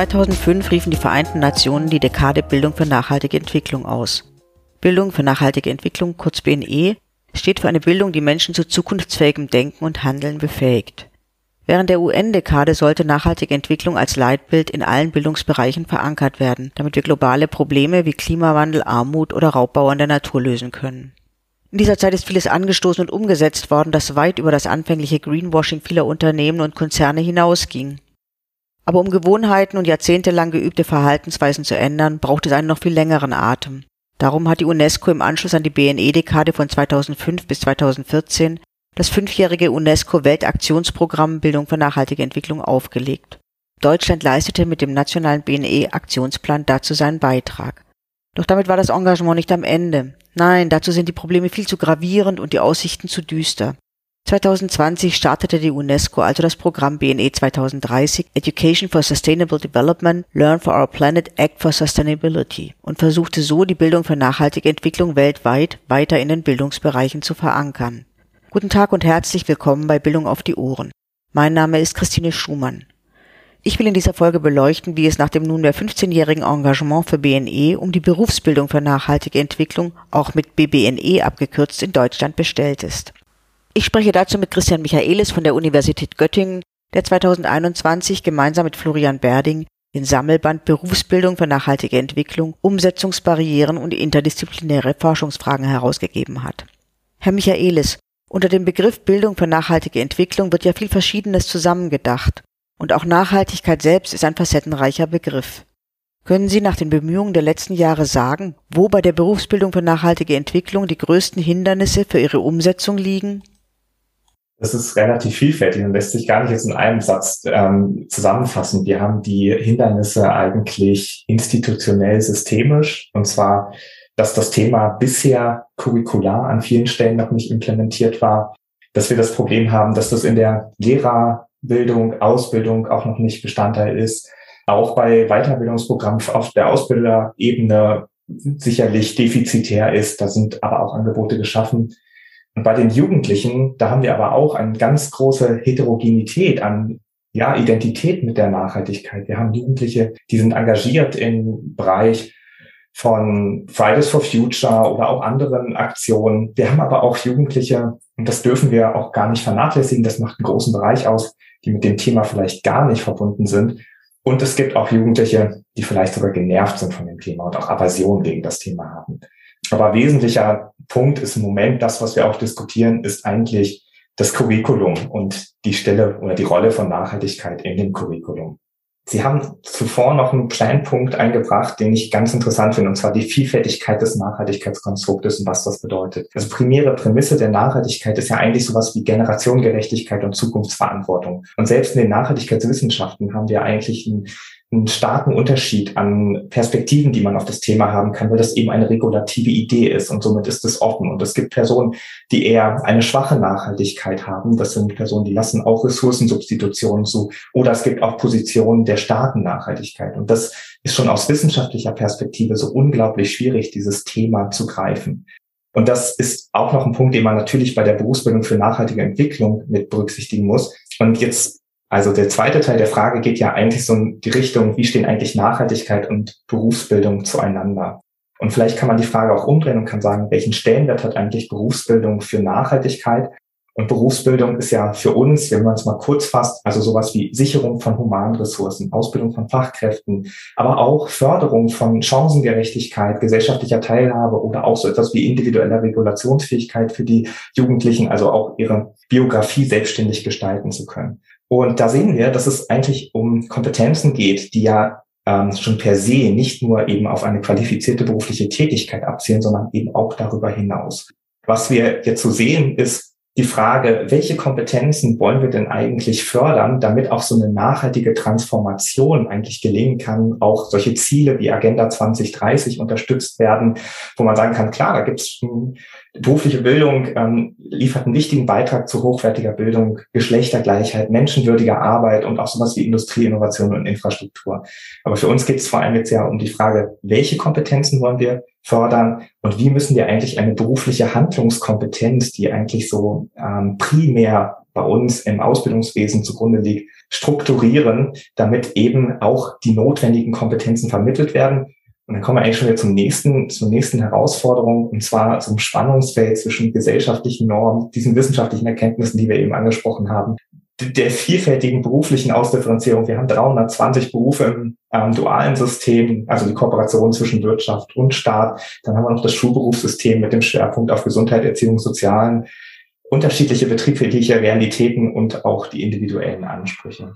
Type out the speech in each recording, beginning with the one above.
2005 riefen die Vereinten Nationen die Dekade Bildung für nachhaltige Entwicklung aus. Bildung für nachhaltige Entwicklung, kurz BNE, steht für eine Bildung, die Menschen zu zukunftsfähigem Denken und Handeln befähigt. Während der UN-Dekade sollte nachhaltige Entwicklung als Leitbild in allen Bildungsbereichen verankert werden, damit wir globale Probleme wie Klimawandel, Armut oder Raubbau an der Natur lösen können. In dieser Zeit ist vieles angestoßen und umgesetzt worden, das weit über das anfängliche Greenwashing vieler Unternehmen und Konzerne hinausging. Aber um Gewohnheiten und jahrzehntelang geübte Verhaltensweisen zu ändern, braucht es einen noch viel längeren Atem. Darum hat die UNESCO im Anschluss an die BNE-Dekade von 2005 bis 2014 das fünfjährige UNESCO-Weltaktionsprogramm Bildung für nachhaltige Entwicklung aufgelegt. Deutschland leistete mit dem nationalen BNE-Aktionsplan dazu seinen Beitrag. Doch damit war das Engagement nicht am Ende. Nein, dazu sind die Probleme viel zu gravierend und die Aussichten zu düster. 2020 startete die UNESCO also das Programm BNE 2030 Education for Sustainable Development, Learn for Our Planet, Act for Sustainability und versuchte so die Bildung für nachhaltige Entwicklung weltweit weiter in den Bildungsbereichen zu verankern. Guten Tag und herzlich willkommen bei Bildung auf die Ohren. Mein Name ist Christine Schumann. Ich will in dieser Folge beleuchten, wie es nach dem nunmehr 15-jährigen Engagement für BNE um die Berufsbildung für nachhaltige Entwicklung, auch mit BBNE abgekürzt, in Deutschland bestellt ist. Ich spreche dazu mit Christian Michaelis von der Universität Göttingen, der 2021 gemeinsam mit Florian Berding den Sammelband Berufsbildung für nachhaltige Entwicklung, Umsetzungsbarrieren und interdisziplinäre Forschungsfragen herausgegeben hat. Herr Michaelis, unter dem Begriff Bildung für nachhaltige Entwicklung wird ja viel Verschiedenes zusammengedacht. Und auch Nachhaltigkeit selbst ist ein facettenreicher Begriff. Können Sie nach den Bemühungen der letzten Jahre sagen, wo bei der Berufsbildung für nachhaltige Entwicklung die größten Hindernisse für Ihre Umsetzung liegen? Das ist relativ vielfältig und lässt sich gar nicht jetzt in einem Satz ähm, zusammenfassen. Wir haben die Hindernisse eigentlich institutionell systemisch und zwar, dass das Thema bisher curricular an vielen Stellen noch nicht implementiert war, dass wir das Problem haben, dass das in der Lehrerbildung, Ausbildung auch noch nicht Bestandteil ist, auch bei Weiterbildungsprogrammen auf der Ausbilderebene sicherlich defizitär ist. Da sind aber auch Angebote geschaffen, und bei den Jugendlichen, da haben wir aber auch eine ganz große Heterogenität an ja, Identität mit der Nachhaltigkeit. Wir haben Jugendliche, die sind engagiert im Bereich von Fridays for Future oder auch anderen Aktionen. Wir haben aber auch Jugendliche, und das dürfen wir auch gar nicht vernachlässigen, das macht einen großen Bereich aus, die mit dem Thema vielleicht gar nicht verbunden sind. Und es gibt auch Jugendliche, die vielleicht sogar genervt sind von dem Thema und auch Aversion gegen das Thema haben. Aber wesentlicher Punkt ist im Moment, das, was wir auch diskutieren, ist eigentlich das Curriculum und die Stelle oder die Rolle von Nachhaltigkeit in dem Curriculum. Sie haben zuvor noch einen kleinen Punkt eingebracht, den ich ganz interessant finde, und zwar die Vielfältigkeit des Nachhaltigkeitskonstruktes und was das bedeutet. Also primäre Prämisse der Nachhaltigkeit ist ja eigentlich sowas wie Generationengerechtigkeit und Zukunftsverantwortung. Und selbst in den Nachhaltigkeitswissenschaften haben wir eigentlich ein einen starken Unterschied an Perspektiven, die man auf das Thema haben kann, weil das eben eine regulative Idee ist und somit ist es offen. Und es gibt Personen, die eher eine schwache Nachhaltigkeit haben. Das sind Personen, die lassen auch Ressourcensubstitutionen zu. Oder es gibt auch Positionen der starken Nachhaltigkeit. Und das ist schon aus wissenschaftlicher Perspektive so unglaublich schwierig, dieses Thema zu greifen. Und das ist auch noch ein Punkt, den man natürlich bei der Berufsbildung für nachhaltige Entwicklung mit berücksichtigen muss. Und jetzt also der zweite Teil der Frage geht ja eigentlich so in die Richtung, wie stehen eigentlich Nachhaltigkeit und Berufsbildung zueinander? Und vielleicht kann man die Frage auch umdrehen und kann sagen, welchen Stellenwert hat eigentlich Berufsbildung für Nachhaltigkeit? Und Berufsbildung ist ja für uns, wenn man es mal kurz fasst, also sowas wie Sicherung von humanen Ressourcen, Ausbildung von Fachkräften, aber auch Förderung von Chancengerechtigkeit, gesellschaftlicher Teilhabe oder auch so etwas wie individueller Regulationsfähigkeit für die Jugendlichen, also auch ihre Biografie selbstständig gestalten zu können. Und da sehen wir, dass es eigentlich um Kompetenzen geht, die ja ähm, schon per se nicht nur eben auf eine qualifizierte berufliche Tätigkeit abzielen, sondern eben auch darüber hinaus. Was wir jetzt so sehen, ist, die Frage, welche Kompetenzen wollen wir denn eigentlich fördern, damit auch so eine nachhaltige Transformation eigentlich gelingen kann, auch solche Ziele wie Agenda 2030 unterstützt werden, wo man sagen kann, klar, da gibt es berufliche Bildung, ähm, liefert einen wichtigen Beitrag zu hochwertiger Bildung, Geschlechtergleichheit, menschenwürdiger Arbeit und auch sowas wie Industrie, Innovation und Infrastruktur. Aber für uns geht es vor allem jetzt ja um die Frage, welche Kompetenzen wollen wir fördern und wie müssen wir eigentlich eine berufliche Handlungskompetenz, die eigentlich so ähm, primär bei uns im Ausbildungswesen zugrunde liegt, strukturieren, damit eben auch die notwendigen Kompetenzen vermittelt werden. Und dann kommen wir eigentlich schon wieder zum nächsten, zur nächsten Herausforderung, und zwar zum Spannungsfeld zwischen gesellschaftlichen Normen, diesen wissenschaftlichen Erkenntnissen, die wir eben angesprochen haben, der vielfältigen beruflichen Ausdifferenzierung. Wir haben 320 Berufe im ähm, dualen System, also die Kooperation zwischen Wirtschaft und Staat. Dann haben wir noch das Schulberufssystem mit dem Schwerpunkt auf Gesundheit, Erziehung, Sozialen, unterschiedliche betriebliche Realitäten und auch die individuellen Ansprüche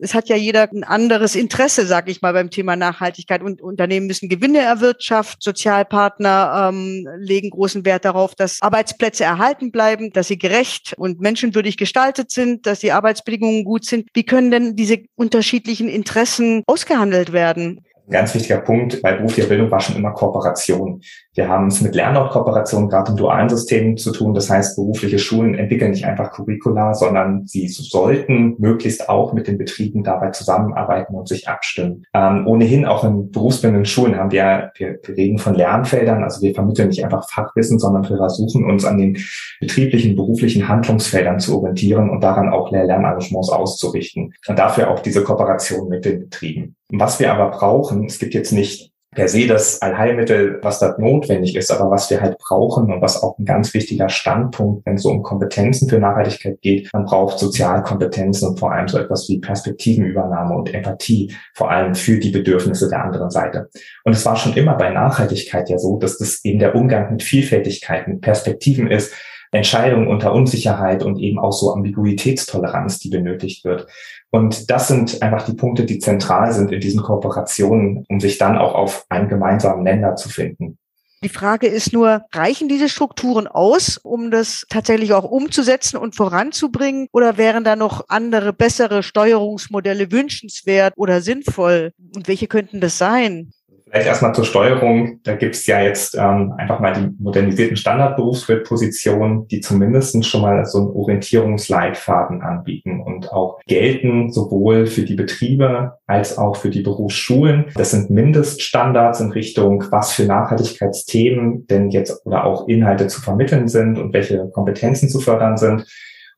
es hat ja jeder ein anderes Interesse, sag ich mal, beim Thema Nachhaltigkeit. Und Unternehmen müssen Gewinne erwirtschaften. Sozialpartner ähm, legen großen Wert darauf, dass Arbeitsplätze erhalten bleiben, dass sie gerecht und menschenwürdig gestaltet sind, dass die Arbeitsbedingungen gut sind. Wie können denn diese unterschiedlichen Interessen ausgehandelt werden? Ein ganz wichtiger Punkt bei beruflicher Bildung war schon immer Kooperation. Wir haben es mit Lernortkooperationen gerade im dualen System zu tun. Das heißt, berufliche Schulen entwickeln nicht einfach Curricula, sondern sie sollten möglichst auch mit den Betrieben dabei zusammenarbeiten und sich abstimmen. Ähm, ohnehin auch in berufsbildenden Schulen haben wir, wir, wir reden von Lernfeldern, also wir vermitteln nicht einfach Fachwissen, sondern wir versuchen uns an den betrieblichen, beruflichen Handlungsfeldern zu orientieren und daran auch Lehr-Lernengagements auszurichten. Und dafür auch diese Kooperation mit den Betrieben. Was wir aber brauchen, es gibt jetzt nicht per se das Allheilmittel, was da notwendig ist, aber was wir halt brauchen und was auch ein ganz wichtiger Standpunkt, wenn es so um Kompetenzen für Nachhaltigkeit geht, man braucht Sozialkompetenzen und vor allem so etwas wie Perspektivenübernahme und Empathie, vor allem für die Bedürfnisse der anderen Seite. Und es war schon immer bei Nachhaltigkeit ja so, dass das eben der Umgang mit Vielfältigkeit, mit Perspektiven ist, Entscheidungen unter Unsicherheit und eben auch so Ambiguitätstoleranz, die benötigt wird. Und das sind einfach die Punkte, die zentral sind in diesen Kooperationen, um sich dann auch auf einen gemeinsamen Nenner zu finden. Die Frage ist nur, reichen diese Strukturen aus, um das tatsächlich auch umzusetzen und voranzubringen? Oder wären da noch andere, bessere Steuerungsmodelle wünschenswert oder sinnvoll? Und welche könnten das sein? Vielleicht erstmal zur Steuerung. Da gibt es ja jetzt ähm, einfach mal die modernisierten Standardberufsbildpositionen, die zumindest schon mal so einen Orientierungsleitfaden anbieten und auch gelten sowohl für die Betriebe als auch für die Berufsschulen. Das sind Mindeststandards in Richtung, was für Nachhaltigkeitsthemen denn jetzt oder auch Inhalte zu vermitteln sind und welche Kompetenzen zu fördern sind.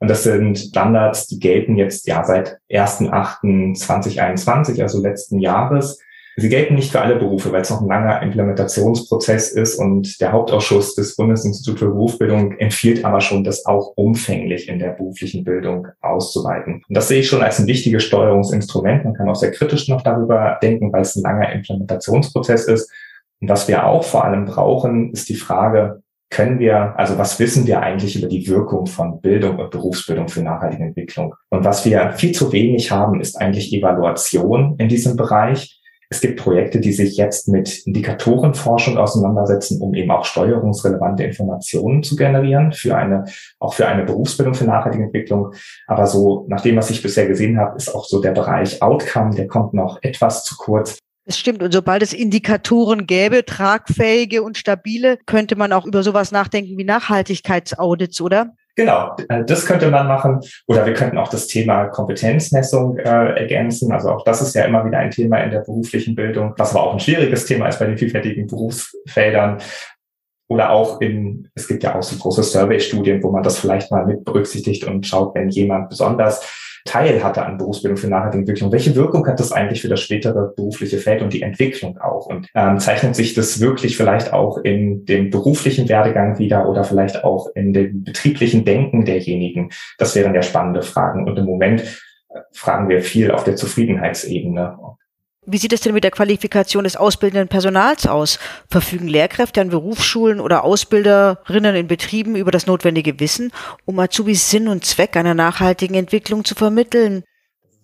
Und das sind Standards, die gelten jetzt ja seit 1.8.2021, also letzten Jahres. Sie gelten nicht für alle Berufe, weil es noch ein langer Implementationsprozess ist und der Hauptausschuss des Bundesinstituts für Berufsbildung empfiehlt aber schon, das auch umfänglich in der beruflichen Bildung auszuweiten. Und das sehe ich schon als ein wichtiges Steuerungsinstrument. Man kann auch sehr kritisch noch darüber denken, weil es ein langer Implementationsprozess ist. Und was wir auch vor allem brauchen, ist die Frage, können wir, also was wissen wir eigentlich über die Wirkung von Bildung und Berufsbildung für nachhaltige Entwicklung? Und was wir viel zu wenig haben, ist eigentlich Evaluation in diesem Bereich. Es gibt Projekte, die sich jetzt mit Indikatorenforschung auseinandersetzen, um eben auch steuerungsrelevante Informationen zu generieren für eine, auch für eine Berufsbildung für nachhaltige Entwicklung. Aber so, nach dem, was ich bisher gesehen habe, ist auch so der Bereich Outcome, der kommt noch etwas zu kurz. Das stimmt. Und sobald es Indikatoren gäbe, tragfähige und stabile, könnte man auch über sowas nachdenken wie Nachhaltigkeitsaudits, oder? Genau, äh, das könnte man machen. Oder wir könnten auch das Thema Kompetenzmessung äh, ergänzen. Also auch das ist ja immer wieder ein Thema in der beruflichen Bildung, was aber auch ein schwieriges Thema ist bei den vielfältigen Berufsfeldern. Oder auch in, es gibt ja auch so große Survey-Studien, wo man das vielleicht mal mit berücksichtigt und schaut, wenn jemand besonders Teil hatte an Berufsbildung für nachhaltige Entwicklung. Welche Wirkung hat das eigentlich für das spätere berufliche Feld und die Entwicklung auch? Und ähm, zeichnet sich das wirklich vielleicht auch in dem beruflichen Werdegang wieder oder vielleicht auch in dem betrieblichen Denken derjenigen? Das wären ja spannende Fragen. Und im Moment äh, fragen wir viel auf der Zufriedenheitsebene. Wie sieht es denn mit der Qualifikation des ausbildenden Personals aus? Verfügen Lehrkräfte an Berufsschulen oder Ausbilderinnen in Betrieben über das notwendige Wissen, um Azubis Sinn und Zweck einer nachhaltigen Entwicklung zu vermitteln?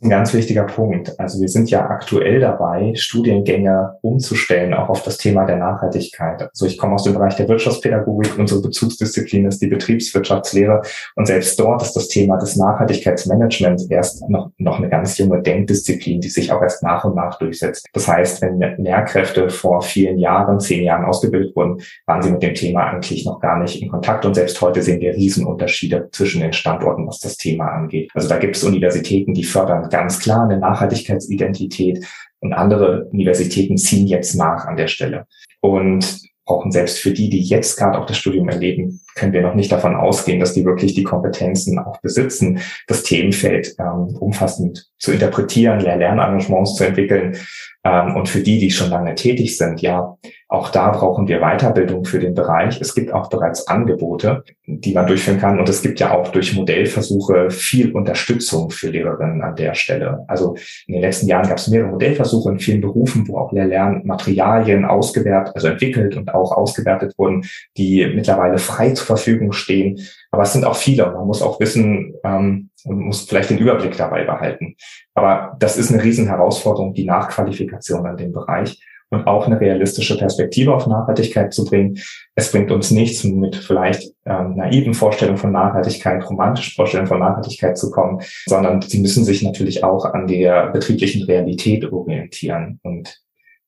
Ein ganz wichtiger Punkt. Also wir sind ja aktuell dabei, Studiengänge umzustellen, auch auf das Thema der Nachhaltigkeit. Also ich komme aus dem Bereich der Wirtschaftspädagogik, unsere Bezugsdisziplin ist die Betriebswirtschaftslehre und selbst dort ist das Thema des Nachhaltigkeitsmanagements erst noch, noch eine ganz junge Denkdisziplin, die sich auch erst nach und nach durchsetzt. Das heißt, wenn Lehrkräfte vor vielen Jahren, zehn Jahren ausgebildet wurden, waren sie mit dem Thema eigentlich noch gar nicht in Kontakt und selbst heute sehen wir Riesenunterschiede zwischen den Standorten, was das Thema angeht. Also da gibt es Universitäten, die fördern ganz klar eine Nachhaltigkeitsidentität und andere Universitäten ziehen jetzt nach an der Stelle. Und brauchen selbst für die, die jetzt gerade auch das Studium erleben, können wir noch nicht davon ausgehen, dass die wirklich die Kompetenzen auch besitzen, das Themenfeld ähm, umfassend zu interpretieren, Lehr-Lernengagements zu entwickeln. Ähm, und für die, die schon lange tätig sind, ja, auch da brauchen wir Weiterbildung für den Bereich. Es gibt auch bereits Angebote, die man durchführen kann. Und es gibt ja auch durch Modellversuche viel Unterstützung für Lehrerinnen an der Stelle. Also in den letzten Jahren gab es mehrere Modellversuche in vielen Berufen, wo auch Lehr-Lernmaterialien ausgewertet, also entwickelt und auch ausgewertet wurden, die mittlerweile frei zur Verfügung stehen. Aber es sind auch viele. Man muss auch wissen, ähm, und muss vielleicht den Überblick dabei behalten. Aber das ist eine riesen Herausforderung, die Nachqualifikation an dem Bereich und auch eine realistische Perspektive auf Nachhaltigkeit zu bringen. Es bringt uns nichts, mit vielleicht ähm, naiven Vorstellungen von Nachhaltigkeit, romantischen Vorstellungen von Nachhaltigkeit zu kommen, sondern sie müssen sich natürlich auch an der betrieblichen Realität orientieren. Und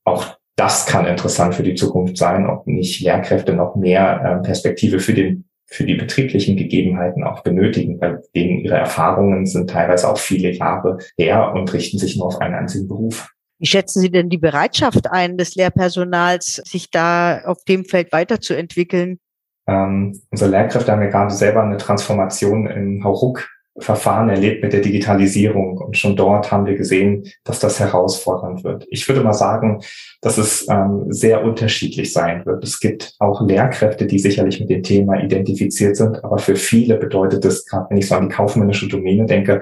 auch das kann interessant für die Zukunft sein, ob nicht Lehrkräfte noch mehr äh, Perspektive für den für die betrieblichen Gegebenheiten auch benötigen, weil denen ihre Erfahrungen sind teilweise auch viele Jahre her und richten sich nur auf einen einzigen Beruf. Wie schätzen Sie denn die Bereitschaft ein des Lehrpersonals, sich da auf dem Feld weiterzuentwickeln? Ähm, unsere Lehrkräfte haben ja gerade selber eine Transformation im Hauruck Verfahren erlebt mit der Digitalisierung. Und schon dort haben wir gesehen, dass das herausfordernd wird. Ich würde mal sagen, dass es ähm, sehr unterschiedlich sein wird. Es gibt auch Lehrkräfte, die sicherlich mit dem Thema identifiziert sind. Aber für viele bedeutet es, gerade wenn ich so an die kaufmännische Domäne denke,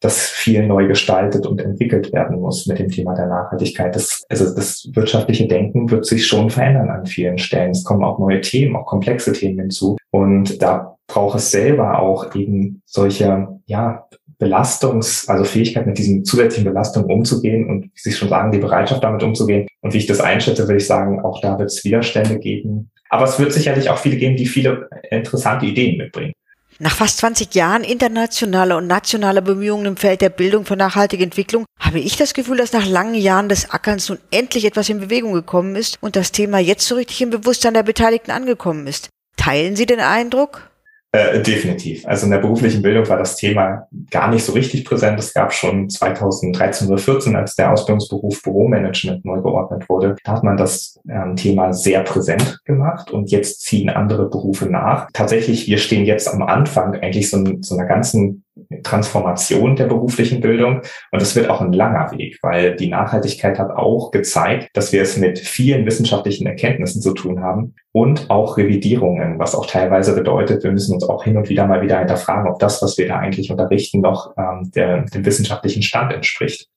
dass viel neu gestaltet und entwickelt werden muss mit dem Thema der Nachhaltigkeit. Das, also das wirtschaftliche Denken wird sich schon verändern an vielen Stellen. Es kommen auch neue Themen, auch komplexe Themen hinzu. Und da braucht es selber auch eben solche, ja, Belastungs-, also Fähigkeit mit diesen zusätzlichen Belastungen umzugehen und wie Sie schon sagen, die Bereitschaft damit umzugehen. Und wie ich das einschätze, würde ich sagen, auch da wird es Widerstände geben. Aber es wird sicherlich auch viele geben, die viele interessante Ideen mitbringen. Nach fast 20 Jahren internationaler und nationaler Bemühungen im Feld der Bildung für nachhaltige Entwicklung habe ich das Gefühl, dass nach langen Jahren des Ackerns nun endlich etwas in Bewegung gekommen ist und das Thema jetzt so richtig im Bewusstsein der Beteiligten angekommen ist. Teilen Sie den Eindruck? Äh, definitiv. Also in der beruflichen Bildung war das Thema gar nicht so richtig präsent. Es gab schon 2013 oder 14, als der Ausbildungsberuf Büromanagement neu geordnet wurde, da hat man das ähm, Thema sehr präsent gemacht und jetzt ziehen andere Berufe nach. Tatsächlich, wir stehen jetzt am Anfang eigentlich so, so einer ganzen Transformation der beruflichen Bildung. Und es wird auch ein langer Weg, weil die Nachhaltigkeit hat auch gezeigt, dass wir es mit vielen wissenschaftlichen Erkenntnissen zu tun haben und auch Revidierungen, was auch teilweise bedeutet, wir müssen uns auch hin und wieder mal wieder hinterfragen, ob das, was wir da eigentlich unterrichten, noch ähm, der, dem wissenschaftlichen Stand entspricht.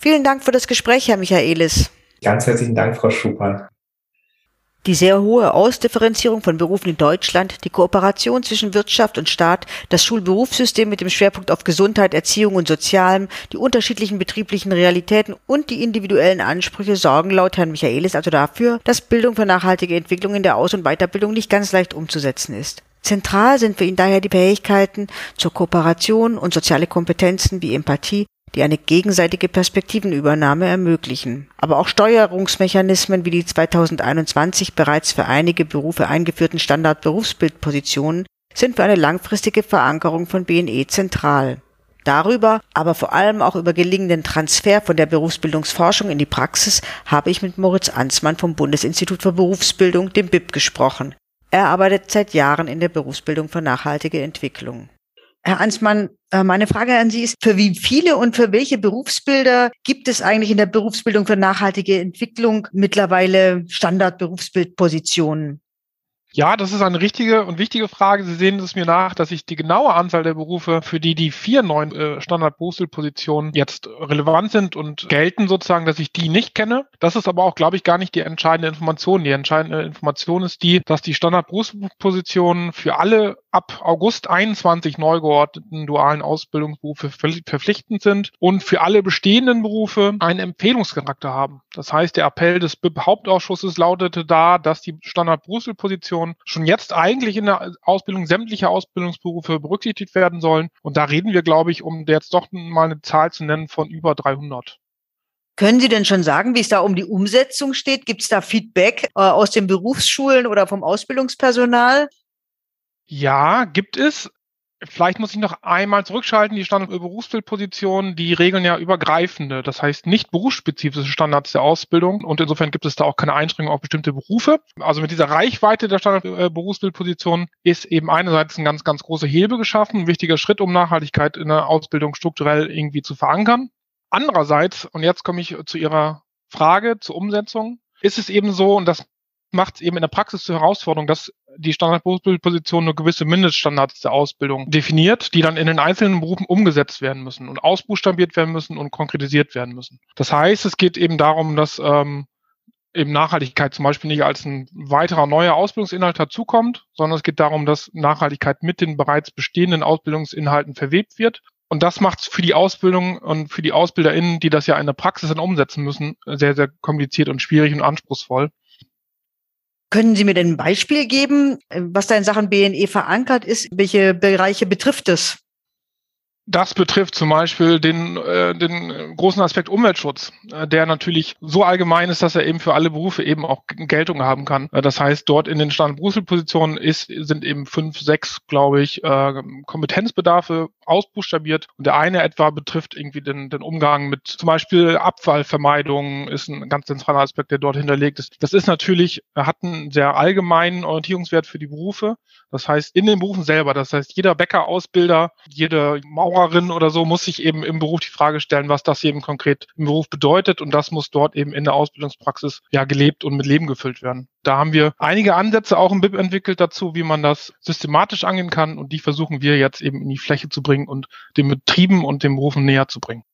Vielen Dank für das Gespräch, Herr Michaelis. Ganz herzlichen Dank, Frau Schupern. Die sehr hohe Ausdifferenzierung von Berufen in Deutschland, die Kooperation zwischen Wirtschaft und Staat, das Schulberufssystem mit dem Schwerpunkt auf Gesundheit, Erziehung und Sozialem, die unterschiedlichen betrieblichen Realitäten und die individuellen Ansprüche sorgen laut Herrn Michaelis also dafür, dass Bildung für nachhaltige Entwicklung in der Aus- und Weiterbildung nicht ganz leicht umzusetzen ist. Zentral sind für ihn daher die Fähigkeiten zur Kooperation und soziale Kompetenzen wie Empathie, die eine gegenseitige Perspektivenübernahme ermöglichen. Aber auch Steuerungsmechanismen wie die 2021 bereits für einige Berufe eingeführten Standardberufsbildpositionen sind für eine langfristige Verankerung von BNE zentral. Darüber, aber vor allem auch über gelingenden Transfer von der Berufsbildungsforschung in die Praxis habe ich mit Moritz Ansmann vom Bundesinstitut für Berufsbildung, dem BIP, gesprochen. Er arbeitet seit Jahren in der Berufsbildung für nachhaltige Entwicklung. Herr Ansmann, äh, meine Frage an Sie ist, für wie viele und für welche Berufsbilder gibt es eigentlich in der Berufsbildung für nachhaltige Entwicklung mittlerweile Standardberufsbildpositionen? Ja, das ist eine richtige und wichtige Frage. Sie sehen es mir nach, dass ich die genaue Anzahl der Berufe, für die die vier neuen äh, Standardberufsbildpositionen jetzt relevant sind und gelten sozusagen, dass ich die nicht kenne. Das ist aber auch, glaube ich, gar nicht die entscheidende Information. Die entscheidende Information ist die, dass die Standardberufspositionen für alle ab August 21 neu geordneten dualen Ausbildungsberufe verpflichtend sind und für alle bestehenden Berufe einen Empfehlungscharakter haben. Das heißt, der Appell des BIP Hauptausschusses lautete da, dass die Standardberufsbildpositionen Position schon jetzt eigentlich in der Ausbildung sämtlicher Ausbildungsberufe berücksichtigt werden sollen. Und da reden wir, glaube ich, um jetzt doch mal eine Zahl zu nennen von über 300. Können Sie denn schon sagen, wie es da um die Umsetzung steht? Gibt es da Feedback äh, aus den Berufsschulen oder vom Ausbildungspersonal? Ja, gibt es. Vielleicht muss ich noch einmal zurückschalten. Die Standard-Berufsbildpositionen, die regeln ja übergreifende, das heißt nicht berufsspezifische Standards der Ausbildung. Und insofern gibt es da auch keine Einschränkungen auf bestimmte Berufe. Also mit dieser Reichweite der Standard-Berufsbildpositionen ist eben einerseits ein ganz, ganz großer Hebel geschaffen, ein wichtiger Schritt, um Nachhaltigkeit in der Ausbildung strukturell irgendwie zu verankern. Andererseits, und jetzt komme ich zu Ihrer Frage, zur Umsetzung, ist es eben so, und das macht es eben in der Praxis zur Herausforderung, dass die Standardberufsbildposition nur gewisse Mindeststandards der Ausbildung definiert, die dann in den einzelnen Berufen umgesetzt werden müssen und ausbuchstabiert werden müssen und konkretisiert werden müssen. Das heißt, es geht eben darum, dass ähm, eben Nachhaltigkeit zum Beispiel nicht als ein weiterer neuer Ausbildungsinhalt dazukommt, sondern es geht darum, dass Nachhaltigkeit mit den bereits bestehenden Ausbildungsinhalten verwebt wird. Und das macht es für die Ausbildung und für die AusbilderInnen, die das ja in der Praxis dann umsetzen müssen, sehr, sehr kompliziert und schwierig und anspruchsvoll. Können Sie mir denn ein Beispiel geben, was da in Sachen BNE verankert ist? Welche Bereiche betrifft es? Das betrifft zum Beispiel den, äh, den großen Aspekt Umweltschutz, äh, der natürlich so allgemein ist, dass er eben für alle Berufe eben auch Geltung haben kann. Äh, das heißt, dort in den Standard-Positionen ist, sind eben fünf, sechs, glaube ich, äh, Kompetenzbedarfe ausbuchstabiert. Und der eine etwa betrifft irgendwie den, den Umgang mit zum Beispiel Abfallvermeidung, ist ein ganz zentraler Aspekt, der dort hinterlegt ist. Das ist natürlich, hat einen sehr allgemeinen Orientierungswert für die Berufe. Das heißt, in den Berufen selber, das heißt, jeder Bäcker-Ausbilder, jede Maurerin oder so muss sich eben im Beruf die Frage stellen, was das eben konkret im Beruf bedeutet. Und das muss dort eben in der Ausbildungspraxis ja gelebt und mit Leben gefüllt werden. Da haben wir einige Ansätze auch im BIP entwickelt dazu, wie man das systematisch angehen kann. Und die versuchen wir jetzt eben in die Fläche zu bringen und den Betrieben und den Berufen näher zu bringen.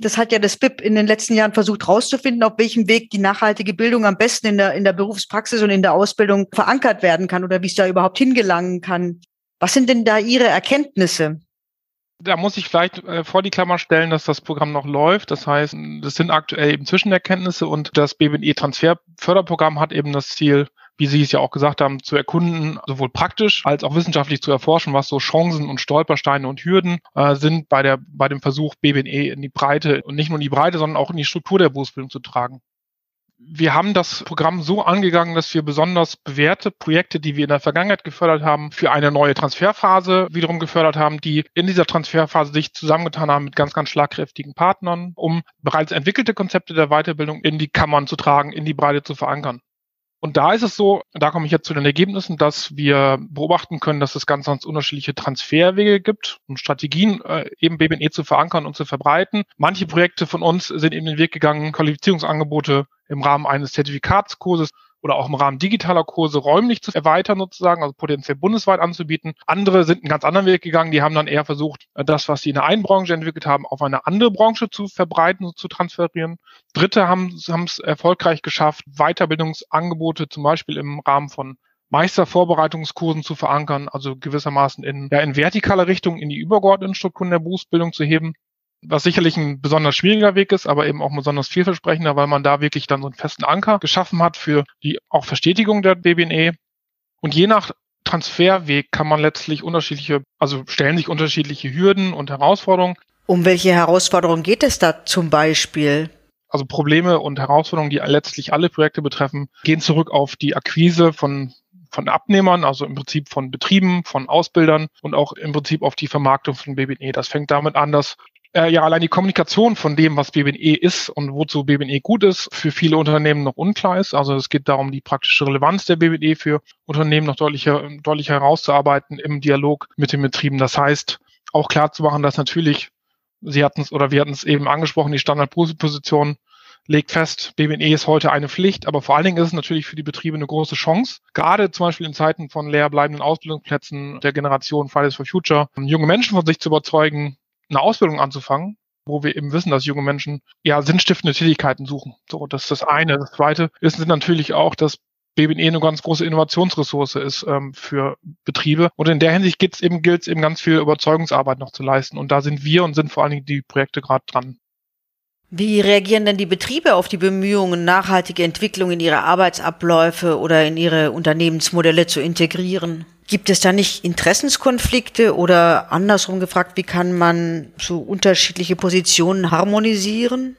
Das hat ja das BIP in den letzten Jahren versucht herauszufinden, auf welchem Weg die nachhaltige Bildung am besten in der, in der Berufspraxis und in der Ausbildung verankert werden kann oder wie es da überhaupt hingelangen kann. Was sind denn da Ihre Erkenntnisse? Da muss ich vielleicht äh, vor die Klammer stellen, dass das Programm noch läuft. Das heißt, das sind aktuell eben Zwischenerkenntnisse und das BBNE Transferförderprogramm hat eben das Ziel, wie Sie es ja auch gesagt haben, zu erkunden, sowohl praktisch als auch wissenschaftlich zu erforschen, was so Chancen und Stolpersteine und Hürden äh, sind bei der bei dem Versuch BBNE in die Breite und nicht nur in die Breite, sondern auch in die Struktur der Berufsbildung zu tragen. Wir haben das Programm so angegangen, dass wir besonders bewährte Projekte, die wir in der Vergangenheit gefördert haben, für eine neue Transferphase wiederum gefördert haben, die in dieser Transferphase sich zusammengetan haben mit ganz, ganz schlagkräftigen Partnern, um bereits entwickelte Konzepte der Weiterbildung in die Kammern zu tragen, in die Breite zu verankern. Und da ist es so, da komme ich jetzt zu den Ergebnissen, dass wir beobachten können, dass es ganz, ganz unterschiedliche Transferwege gibt, um Strategien äh, eben BBNE zu verankern und zu verbreiten. Manche Projekte von uns sind eben den Weg gegangen, Qualifizierungsangebote im Rahmen eines Zertifikatskurses oder auch im Rahmen digitaler Kurse räumlich zu erweitern sozusagen, also potenziell bundesweit anzubieten. Andere sind einen ganz anderen Weg gegangen, die haben dann eher versucht, das, was sie in der einen Branche entwickelt haben, auf eine andere Branche zu verbreiten zu transferieren. Dritte haben es erfolgreich geschafft, Weiterbildungsangebote zum Beispiel im Rahmen von Meistervorbereitungskursen zu verankern, also gewissermaßen in, ja, in vertikaler Richtung in die übergeordneten Strukturen der Berufsbildung zu heben was sicherlich ein besonders schwieriger Weg ist, aber eben auch besonders vielversprechender, weil man da wirklich dann so einen festen Anker geschaffen hat für die auch Verstetigung der BBNE. Und je nach Transferweg kann man letztlich unterschiedliche, also stellen sich unterschiedliche Hürden und Herausforderungen. Um welche Herausforderungen geht es da zum Beispiel? Also Probleme und Herausforderungen, die letztlich alle Projekte betreffen, gehen zurück auf die Akquise von von Abnehmern, also im Prinzip von Betrieben, von Ausbildern und auch im Prinzip auf die Vermarktung von BBNE. Das fängt damit an, dass äh, ja allein die Kommunikation von dem, was BBNE ist und wozu BBNE gut ist, für viele Unternehmen noch unklar ist. Also es geht darum, die praktische Relevanz der BBNE für Unternehmen noch deutlicher, deutlicher herauszuarbeiten im Dialog mit den Betrieben. Das heißt, auch klar zu machen, dass natürlich, Sie hatten es oder wir hatten es eben angesprochen, die Standardposition legt fest, BBNE ist heute eine Pflicht, aber vor allen Dingen ist es natürlich für die Betriebe eine große Chance. Gerade zum Beispiel in Zeiten von leer bleibenden Ausbildungsplätzen der Generation Fridays for Future, junge Menschen von sich zu überzeugen, eine Ausbildung anzufangen, wo wir eben wissen, dass junge Menschen ja sinnstiftende Tätigkeiten suchen. So, das ist das eine. Das zweite ist natürlich auch, dass BBNE eine ganz große Innovationsressource ist ähm, für Betriebe. Und in der Hinsicht eben, gilt es eben ganz viel Überzeugungsarbeit noch zu leisten. Und da sind wir und sind vor allen Dingen die Projekte gerade dran. Wie reagieren denn die Betriebe auf die Bemühungen, nachhaltige Entwicklung in ihre Arbeitsabläufe oder in ihre Unternehmensmodelle zu integrieren? Gibt es da nicht Interessenskonflikte oder andersrum gefragt, wie kann man so unterschiedliche Positionen harmonisieren?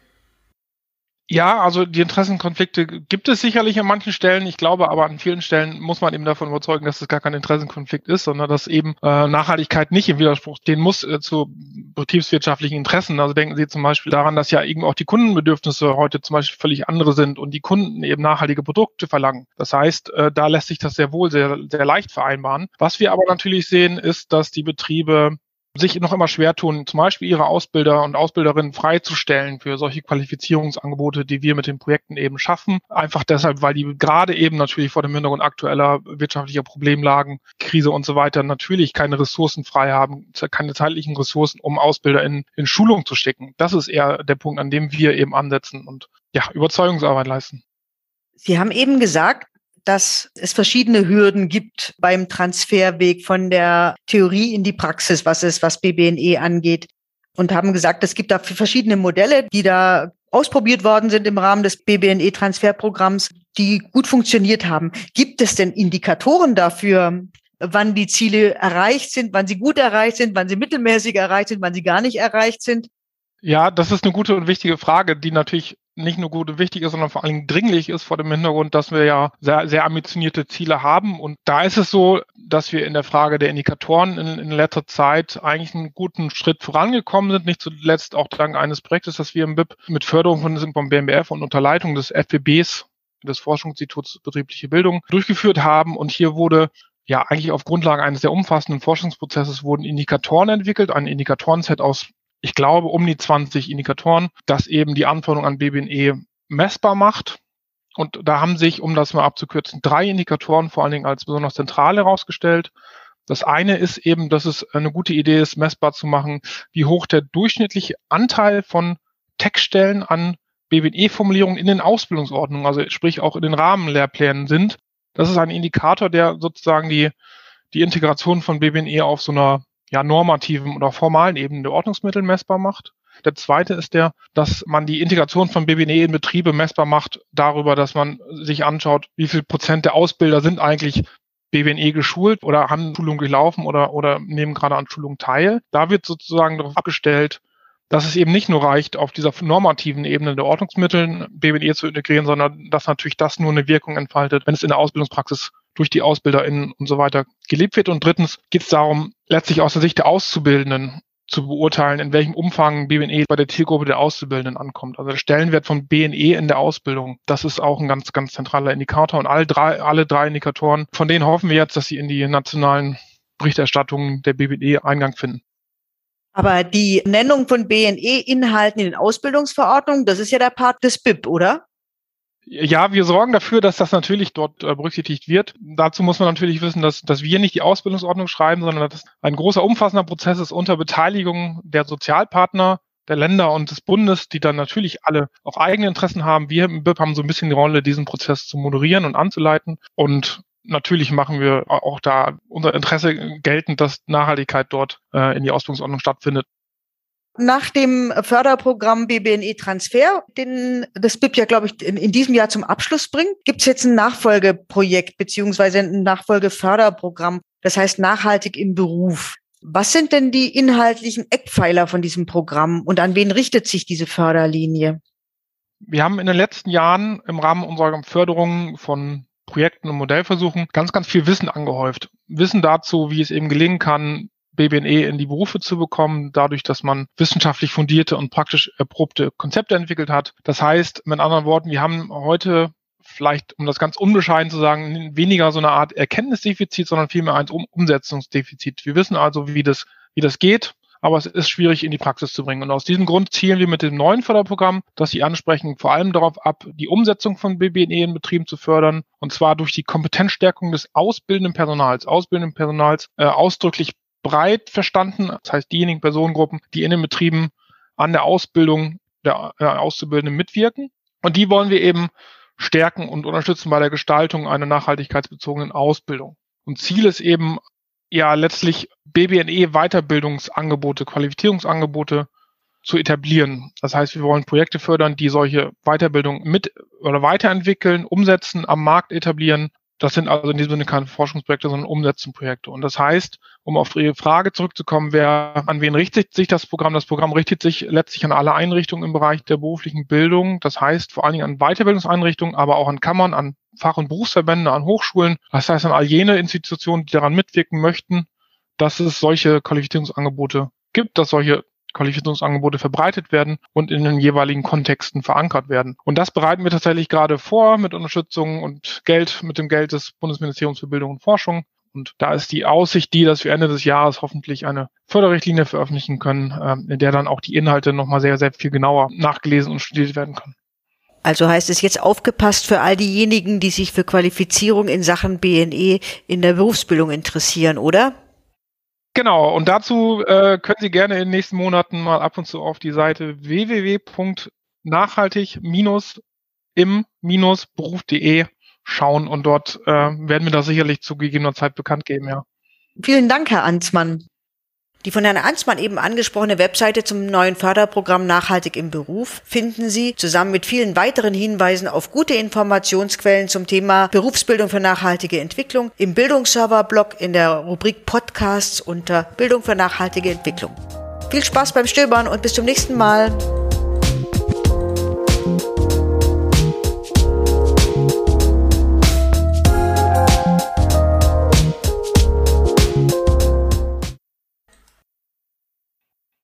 Ja, also die Interessenkonflikte gibt es sicherlich an manchen Stellen. Ich glaube aber an vielen Stellen muss man eben davon überzeugen, dass es gar kein Interessenkonflikt ist, sondern dass eben äh, Nachhaltigkeit nicht im Widerspruch stehen muss äh, zu betriebswirtschaftlichen Interessen. Also denken Sie zum Beispiel daran, dass ja eben auch die Kundenbedürfnisse heute zum Beispiel völlig andere sind und die Kunden eben nachhaltige Produkte verlangen. Das heißt, äh, da lässt sich das sehr wohl sehr, sehr leicht vereinbaren. Was wir aber natürlich sehen, ist, dass die Betriebe sich noch immer schwer tun, zum Beispiel ihre Ausbilder und Ausbilderinnen freizustellen für solche Qualifizierungsangebote, die wir mit den Projekten eben schaffen. Einfach deshalb, weil die gerade eben natürlich vor dem Hintergrund aktueller wirtschaftlicher Problemlagen, Krise und so weiter natürlich keine Ressourcen frei haben, keine zeitlichen Ressourcen, um Ausbilder in, Schulung zu stecken. Das ist eher der Punkt, an dem wir eben ansetzen und ja, Überzeugungsarbeit leisten. Sie haben eben gesagt, dass es verschiedene Hürden gibt beim Transferweg von der Theorie in die Praxis, was es, was BBNE angeht. Und haben gesagt, es gibt da verschiedene Modelle, die da ausprobiert worden sind im Rahmen des BBNE-Transferprogramms, die gut funktioniert haben. Gibt es denn Indikatoren dafür, wann die Ziele erreicht sind, wann sie gut erreicht sind, wann sie mittelmäßig erreicht sind, wann sie gar nicht erreicht sind? Ja, das ist eine gute und wichtige Frage, die natürlich nicht nur gut und wichtig ist, sondern vor allem dringlich ist vor dem Hintergrund, dass wir ja sehr, sehr ambitionierte Ziele haben. Und da ist es so, dass wir in der Frage der Indikatoren in, in letzter Zeit eigentlich einen guten Schritt vorangekommen sind. Nicht zuletzt auch dank eines Projektes, das wir im BIP mit Förderung von, vom BMBF und unter Leitung des FBBs, des Forschungsinstituts Betriebliche Bildung, durchgeführt haben. Und hier wurde ja eigentlich auf Grundlage eines sehr umfassenden Forschungsprozesses wurden Indikatoren entwickelt, ein Indikatorenset aus ich glaube, um die 20 Indikatoren, das eben die Anforderungen an BBNE messbar macht. Und da haben sich, um das mal abzukürzen, drei Indikatoren vor allen Dingen als besonders zentral herausgestellt. Das eine ist eben, dass es eine gute Idee ist, messbar zu machen, wie hoch der durchschnittliche Anteil von Textstellen an BBNE-Formulierungen in den Ausbildungsordnungen, also sprich auch in den Rahmenlehrplänen sind. Das ist ein Indikator, der sozusagen die, die Integration von BBNE auf so einer ja, normativen oder formalen Ebene der Ordnungsmittel messbar macht. Der zweite ist der, dass man die Integration von BBNE in Betriebe messbar macht darüber, dass man sich anschaut, wie viel Prozent der Ausbilder sind eigentlich BBNE geschult oder haben Schulung durchlaufen oder, oder nehmen gerade an Schulung teil. Da wird sozusagen darauf abgestellt, dass es eben nicht nur reicht, auf dieser normativen Ebene der Ordnungsmittel BBNE zu integrieren, sondern dass natürlich das nur eine Wirkung entfaltet, wenn es in der Ausbildungspraxis durch die AusbilderInnen und so weiter gelebt wird. Und drittens geht es darum, letztlich aus der Sicht der Auszubildenden zu beurteilen, in welchem Umfang BNE bei der Zielgruppe der Auszubildenden ankommt. Also der Stellenwert von BNE in der Ausbildung, das ist auch ein ganz, ganz zentraler Indikator. Und alle drei, alle drei Indikatoren, von denen hoffen wir jetzt, dass sie in die nationalen Berichterstattungen der BNE Eingang finden. Aber die Nennung von BNE-Inhalten in den Ausbildungsverordnungen, das ist ja der Part des BIP, oder? Ja, wir sorgen dafür, dass das natürlich dort äh, berücksichtigt wird. Dazu muss man natürlich wissen, dass, dass wir nicht die Ausbildungsordnung schreiben, sondern dass ein großer, umfassender Prozess ist unter Beteiligung der Sozialpartner, der Länder und des Bundes, die dann natürlich alle auch eigene Interessen haben. Wir im BIP haben so ein bisschen die Rolle, diesen Prozess zu moderieren und anzuleiten. Und natürlich machen wir auch da unser Interesse geltend, dass Nachhaltigkeit dort äh, in die Ausbildungsordnung stattfindet. Nach dem Förderprogramm BBNE Transfer, den das BIP ja, glaube ich, in, in, diesem Jahr zum Abschluss bringt, gibt es jetzt ein Nachfolgeprojekt beziehungsweise ein Nachfolgeförderprogramm, das heißt nachhaltig im Beruf. Was sind denn die inhaltlichen Eckpfeiler von diesem Programm und an wen richtet sich diese Förderlinie? Wir haben in den letzten Jahren im Rahmen unserer Förderung von Projekten und Modellversuchen ganz, ganz viel Wissen angehäuft. Wissen dazu, wie es eben gelingen kann, BBNE in die Berufe zu bekommen, dadurch, dass man wissenschaftlich fundierte und praktisch erprobte Konzepte entwickelt hat. Das heißt, mit anderen Worten, wir haben heute vielleicht, um das ganz unbescheiden zu sagen, weniger so eine Art Erkenntnisdefizit, sondern vielmehr ein Umsetzungsdefizit. Wir wissen also, wie das, wie das geht, aber es ist schwierig in die Praxis zu bringen. Und aus diesem Grund zielen wir mit dem neuen Förderprogramm, das Sie ansprechen, vor allem darauf ab, die Umsetzung von BBNE in Betrieben zu fördern, und zwar durch die Kompetenzstärkung des ausbildenden Personals, ausbildenden Personals äh, ausdrücklich breit verstanden. Das heißt, diejenigen Personengruppen, die in den Betrieben an der Ausbildung der äh, Auszubildenden mitwirken. Und die wollen wir eben stärken und unterstützen bei der Gestaltung einer nachhaltigkeitsbezogenen Ausbildung. Und Ziel ist eben ja letztlich BBNE Weiterbildungsangebote, Qualifizierungsangebote zu etablieren. Das heißt, wir wollen Projekte fördern, die solche Weiterbildung mit oder weiterentwickeln, umsetzen, am Markt etablieren Das sind also in diesem Sinne keine Forschungsprojekte, sondern Umsetzungsprojekte. Und das heißt, um auf Ihre Frage zurückzukommen, wer, an wen richtet sich das Programm? Das Programm richtet sich letztlich an alle Einrichtungen im Bereich der beruflichen Bildung. Das heißt vor allen Dingen an Weiterbildungseinrichtungen, aber auch an Kammern, an Fach- und Berufsverbände, an Hochschulen. Das heißt an all jene Institutionen, die daran mitwirken möchten, dass es solche Qualifizierungsangebote gibt, dass solche Qualifizierungsangebote verbreitet werden und in den jeweiligen Kontexten verankert werden. Und das bereiten wir tatsächlich gerade vor mit Unterstützung und Geld, mit dem Geld des Bundesministeriums für Bildung und Forschung. Und da ist die Aussicht die, dass wir Ende des Jahres hoffentlich eine Förderrichtlinie veröffentlichen können, ähm, in der dann auch die Inhalte nochmal sehr, sehr viel genauer nachgelesen und studiert werden können. Also heißt es jetzt aufgepasst für all diejenigen, die sich für Qualifizierung in Sachen BNE in der Berufsbildung interessieren, oder? Genau, und dazu äh, können Sie gerne in den nächsten Monaten mal ab und zu auf die Seite www.nachhaltig-im-beruf.de schauen und dort äh, werden wir das sicherlich zu gegebener Zeit bekannt geben, ja. Vielen Dank, Herr Ansmann. Die von Herrn Ansmann eben angesprochene Webseite zum neuen Förderprogramm Nachhaltig im Beruf finden Sie zusammen mit vielen weiteren Hinweisen auf gute Informationsquellen zum Thema Berufsbildung für nachhaltige Entwicklung im Bildungsserver-Blog in der Rubrik Podcasts unter Bildung für nachhaltige Entwicklung. Viel Spaß beim Stöbern und bis zum nächsten Mal.